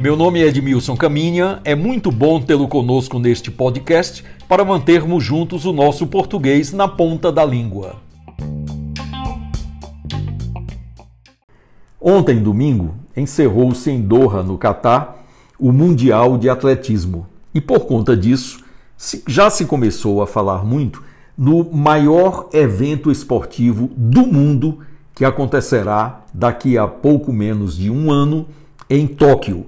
Meu nome é Edmilson Caminha, é muito bom tê-lo conosco neste podcast para mantermos juntos o nosso português na ponta da língua. Ontem, domingo, encerrou-se em Doha, no Catar, o Mundial de Atletismo. E por conta disso, já se começou a falar muito no maior evento esportivo do mundo que acontecerá daqui a pouco menos de um ano em Tóquio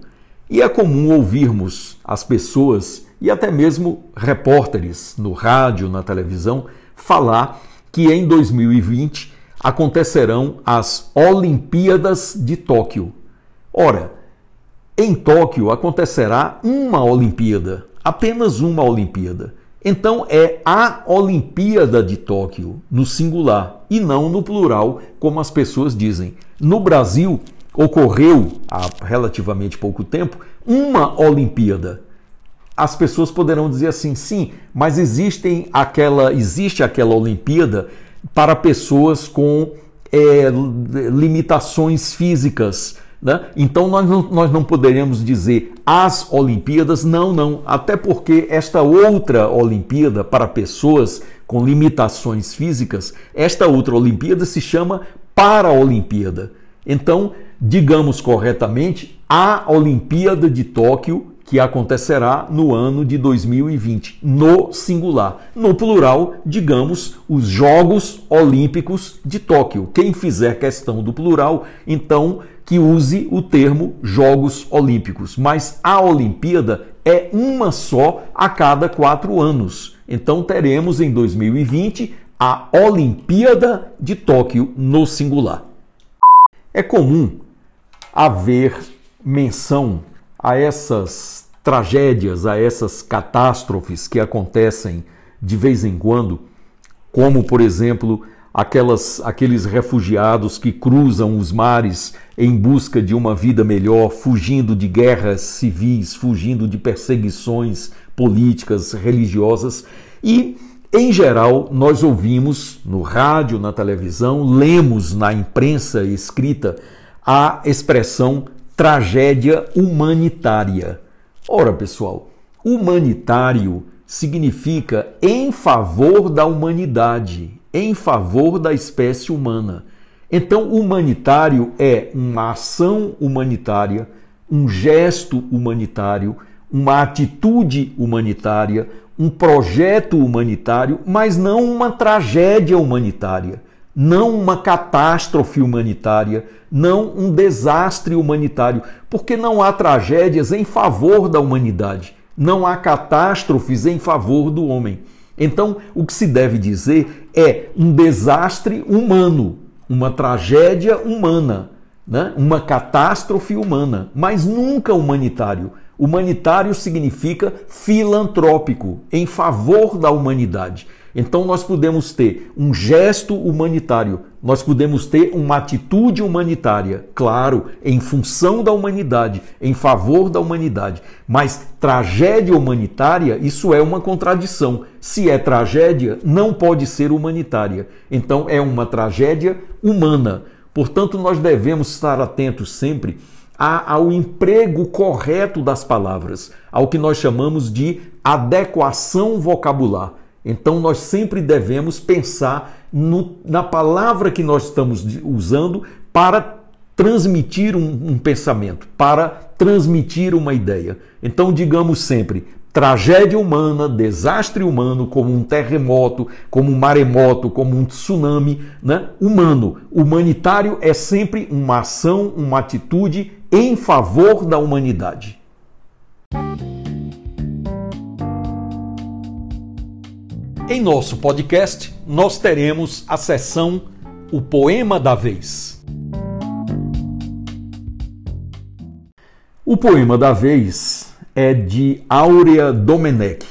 e é comum ouvirmos as pessoas e até mesmo repórteres no rádio, na televisão, falar que em 2020 acontecerão as Olimpíadas de Tóquio. Ora, em Tóquio acontecerá uma Olimpíada, apenas uma Olimpíada. Então é a Olimpíada de Tóquio, no singular, e não no plural, como as pessoas dizem. No Brasil, ocorreu há relativamente pouco tempo uma Olimpíada. As pessoas poderão dizer assim, sim, mas existem aquela, existe aquela Olimpíada para pessoas com é, limitações físicas. Né? Então nós não, nós não poderíamos dizer as Olimpíadas, não, não. Até porque esta outra Olimpíada para pessoas com limitações físicas, esta outra Olimpíada se chama Paraolimpíada. Então, digamos corretamente, a Olimpíada de Tóquio, que acontecerá no ano de 2020, no singular. No plural, digamos, os Jogos Olímpicos de Tóquio. Quem fizer questão do plural, então que use o termo Jogos Olímpicos. Mas a Olimpíada é uma só a cada quatro anos. Então teremos em 2020 a Olimpíada de Tóquio no singular. É comum haver menção a essas tragédias, a essas catástrofes que acontecem de vez em quando, como por exemplo aquelas, aqueles refugiados que cruzam os mares em busca de uma vida melhor, fugindo de guerras civis, fugindo de perseguições políticas, religiosas. E em geral, nós ouvimos no rádio, na televisão, lemos na imprensa escrita a expressão tragédia humanitária. Ora, pessoal, humanitário significa em favor da humanidade, em favor da espécie humana. Então, humanitário é uma ação humanitária, um gesto humanitário, uma atitude humanitária, um projeto humanitário, mas não uma tragédia humanitária não uma catástrofe humanitária, não um desastre humanitário, porque não há tragédias em favor da humanidade, não há catástrofes em favor do homem. Então, o que se deve dizer é um desastre humano, uma tragédia humana, né? uma catástrofe humana, mas nunca humanitário. Humanitário significa filantrópico, em favor da humanidade. Então nós podemos ter um gesto humanitário, nós podemos ter uma atitude humanitária, claro, em função da humanidade, em favor da humanidade. Mas tragédia humanitária, isso é uma contradição. Se é tragédia, não pode ser humanitária. Então é uma tragédia humana. Portanto, nós devemos estar atentos sempre ao emprego correto das palavras, ao que nós chamamos de adequação vocabular. Então nós sempre devemos pensar no, na palavra que nós estamos usando para transmitir um, um pensamento, para transmitir uma ideia. Então digamos sempre tragédia humana, desastre humano, como um terremoto, como um maremoto, como um tsunami, né? humano. Humanitário é sempre uma ação, uma atitude em favor da humanidade. Em nosso podcast, nós teremos a sessão O Poema da Vez. O poema da vez é de Áurea Domenech.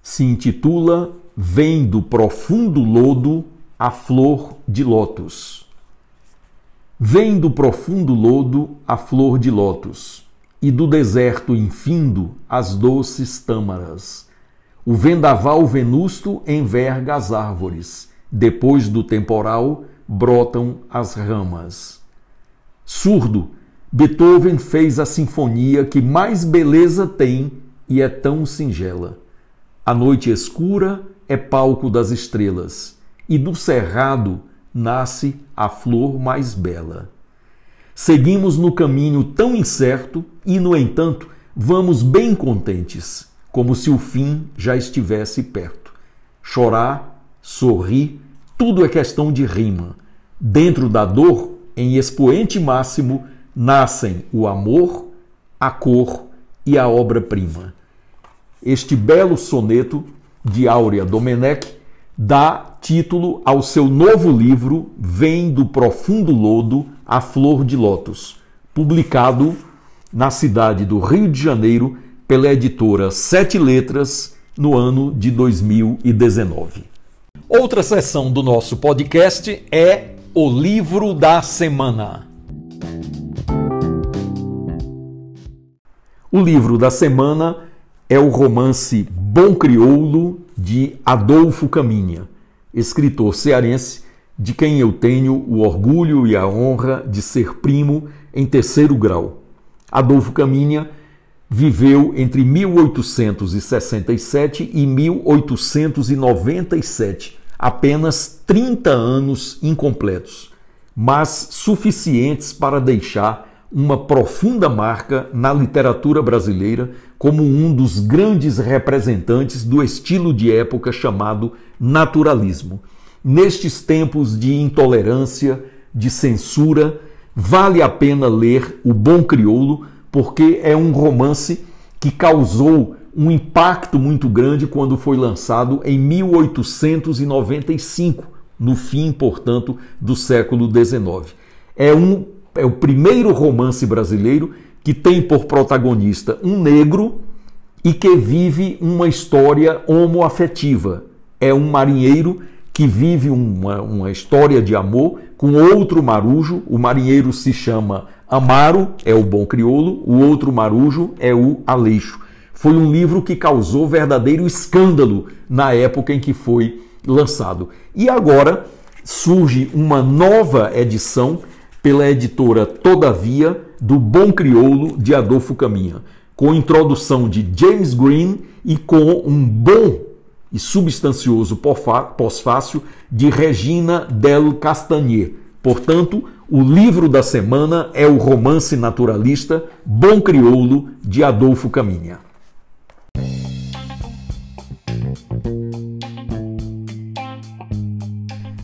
Se intitula Vem do profundo lodo a flor de lótus. Vem do profundo lodo a flor de lótus, e do deserto infindo as doces tâmaras o vendaval venusto enverga as árvores. Depois do temporal, brotam as ramas. Surdo, Beethoven fez a sinfonia que mais beleza tem e é tão singela. A noite escura é palco das estrelas, e do cerrado nasce a flor mais bela. Seguimos no caminho tão incerto e, no entanto, vamos bem contentes, como se o fim já estivesse perto. Chorar, sorrir, tudo é questão de rima. Dentro da dor, em expoente máximo, nascem o amor, a cor e a obra-prima. Este belo soneto de Áurea Domenech dá título ao seu novo livro Vem do Profundo Lodo a Flor de Lótus, publicado na cidade do Rio de Janeiro pela editora Sete Letras no ano de 2019. Outra seção do nosso podcast é o livro da semana. O livro da semana é o romance Bom Crioulo de Adolfo Caminha, escritor cearense de quem eu tenho o orgulho e a honra de ser primo em terceiro grau. Adolfo Caminha viveu entre 1867 e 1897, apenas 30 anos incompletos, mas suficientes para deixar uma profunda marca na literatura brasileira como um dos grandes representantes do estilo de época chamado naturalismo. Nestes tempos de intolerância, de censura, vale a pena ler O Bom Crioulo, porque é um romance que causou um impacto muito grande quando foi lançado em 1895, no fim, portanto, do século XIX. É um é o primeiro romance brasileiro que tem por protagonista um negro e que vive uma história homoafetiva. É um marinheiro que vive uma, uma história de amor com outro marujo. O marinheiro se chama Amaro, é o bom crioulo, o outro marujo é o Aleixo. Foi um livro que causou verdadeiro escândalo na época em que foi lançado. E agora surge uma nova edição pela editora Todavia, do Bom Crioulo de Adolfo Caminha, com introdução de James Green e com um bom e substancioso pós-fácil de Regina Del Castagnier. Portanto, o livro da semana é o romance naturalista Bom Crioulo de Adolfo Caminha.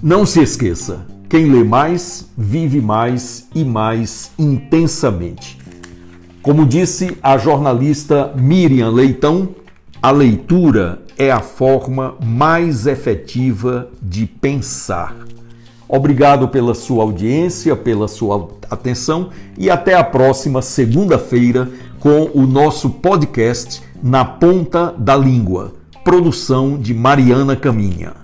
Não se esqueça, quem lê mais, vive mais e mais intensamente. Como disse a jornalista Miriam Leitão, a leitura é a forma mais efetiva de pensar. Obrigado pela sua audiência, pela sua atenção e até a próxima segunda-feira com o nosso podcast Na Ponta da Língua, produção de Mariana Caminha.